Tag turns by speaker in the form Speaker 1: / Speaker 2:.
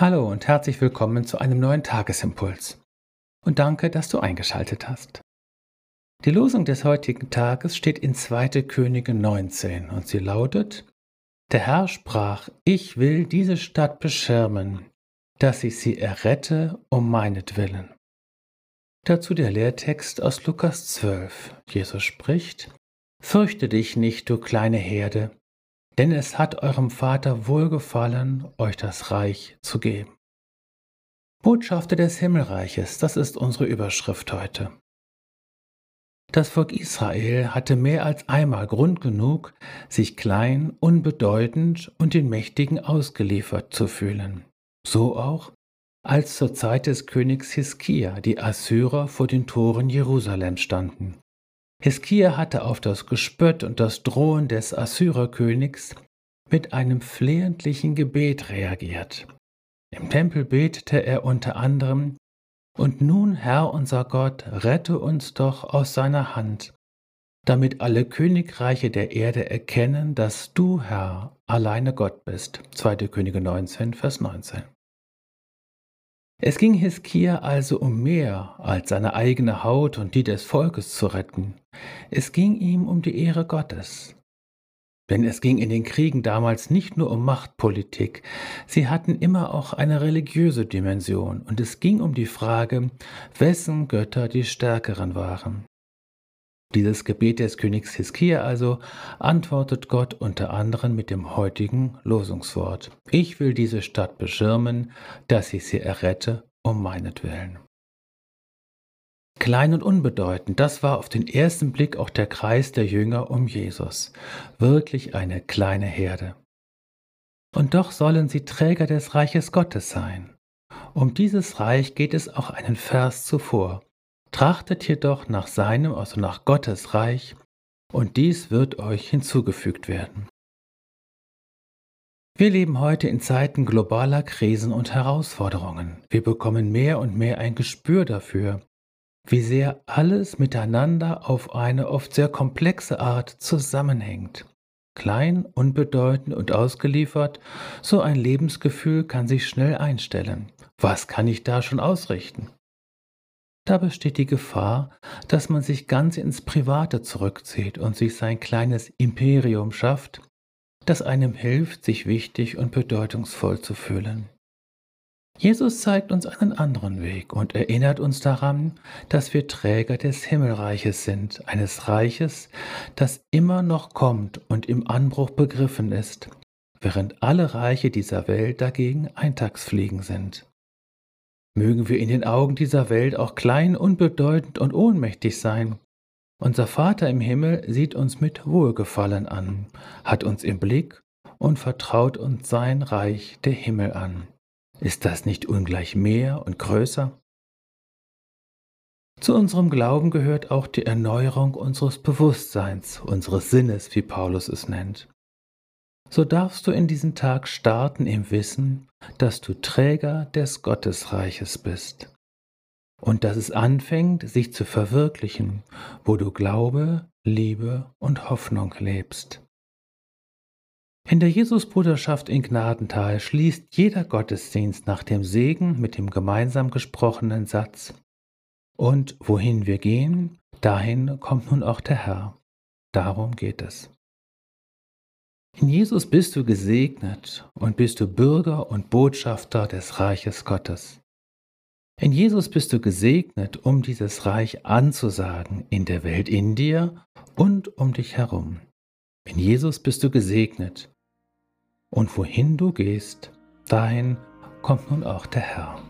Speaker 1: Hallo und herzlich willkommen zu einem neuen Tagesimpuls. Und danke, dass du eingeschaltet hast. Die Losung des heutigen Tages steht in 2. Könige 19 und sie lautet, Der Herr sprach, ich will diese Stadt beschirmen, dass ich sie errette um meinetwillen. Dazu der Lehrtext aus Lukas 12. Jesus spricht, Fürchte dich nicht, du kleine Herde, denn es hat eurem Vater wohlgefallen, euch das Reich zu geben. Botschafter des Himmelreiches, das ist unsere Überschrift heute. Das Volk Israel hatte mehr als einmal Grund genug, sich klein, unbedeutend und den Mächtigen ausgeliefert zu fühlen. So auch, als zur Zeit des Königs Hiskia die Assyrer vor den Toren Jerusalem standen. Hiskia hatte auf das Gespött und das Drohen des Assyrerkönigs mit einem flehentlichen Gebet reagiert. Im Tempel betete er unter anderem, Und nun, Herr unser Gott, rette uns doch aus seiner Hand, damit alle Königreiche der Erde erkennen, dass du, Herr, alleine Gott bist. 2. Könige 19, Vers 19. Es ging Hiskia also um mehr als seine eigene Haut und die des Volkes zu retten. Es ging ihm um die Ehre Gottes. Denn es ging in den Kriegen damals nicht nur um Machtpolitik, sie hatten immer auch eine religiöse Dimension und es ging um die Frage, wessen Götter die stärkeren waren. Dieses Gebet des Königs Hiskia also antwortet Gott unter anderem mit dem heutigen Losungswort. Ich will diese Stadt beschirmen, dass ich sie errette um meinetwillen. Klein und unbedeutend, das war auf den ersten Blick auch der Kreis der Jünger um Jesus. Wirklich eine kleine Herde. Und doch sollen sie Träger des Reiches Gottes sein. Um dieses Reich geht es auch einen Vers zuvor. Trachtet jedoch nach seinem, also nach Gottes Reich, und dies wird euch hinzugefügt werden. Wir leben heute in Zeiten globaler Krisen und Herausforderungen. Wir bekommen mehr und mehr ein Gespür dafür, wie sehr alles miteinander auf eine oft sehr komplexe Art zusammenhängt. Klein, unbedeutend und ausgeliefert, so ein Lebensgefühl kann sich schnell einstellen. Was kann ich da schon ausrichten? Da besteht die Gefahr, dass man sich ganz ins Private zurückzieht und sich sein kleines Imperium schafft, das einem hilft, sich wichtig und bedeutungsvoll zu fühlen. Jesus zeigt uns einen anderen Weg und erinnert uns daran, dass wir Träger des Himmelreiches sind, eines Reiches, das immer noch kommt und im Anbruch begriffen ist, während alle Reiche dieser Welt dagegen Eintagsfliegen sind. Mögen wir in den Augen dieser Welt auch klein, unbedeutend und ohnmächtig sein. Unser Vater im Himmel sieht uns mit Wohlgefallen an, hat uns im Blick und vertraut uns sein Reich, der Himmel an. Ist das nicht ungleich mehr und größer? Zu unserem Glauben gehört auch die Erneuerung unseres Bewusstseins, unseres Sinnes, wie Paulus es nennt so darfst du in diesen Tag starten im Wissen, dass du Träger des Gottesreiches bist und dass es anfängt, sich zu verwirklichen, wo du Glaube, Liebe und Hoffnung lebst. In der Jesusbruderschaft in Gnadental schließt jeder Gottesdienst nach dem Segen mit dem gemeinsam gesprochenen Satz Und wohin wir gehen, dahin kommt nun auch der Herr. Darum geht es. In Jesus bist du gesegnet und bist du Bürger und Botschafter des Reiches Gottes. In Jesus bist du gesegnet, um dieses Reich anzusagen in der Welt in dir und um dich herum. In Jesus bist du gesegnet. Und wohin du gehst, dahin kommt nun auch der Herr.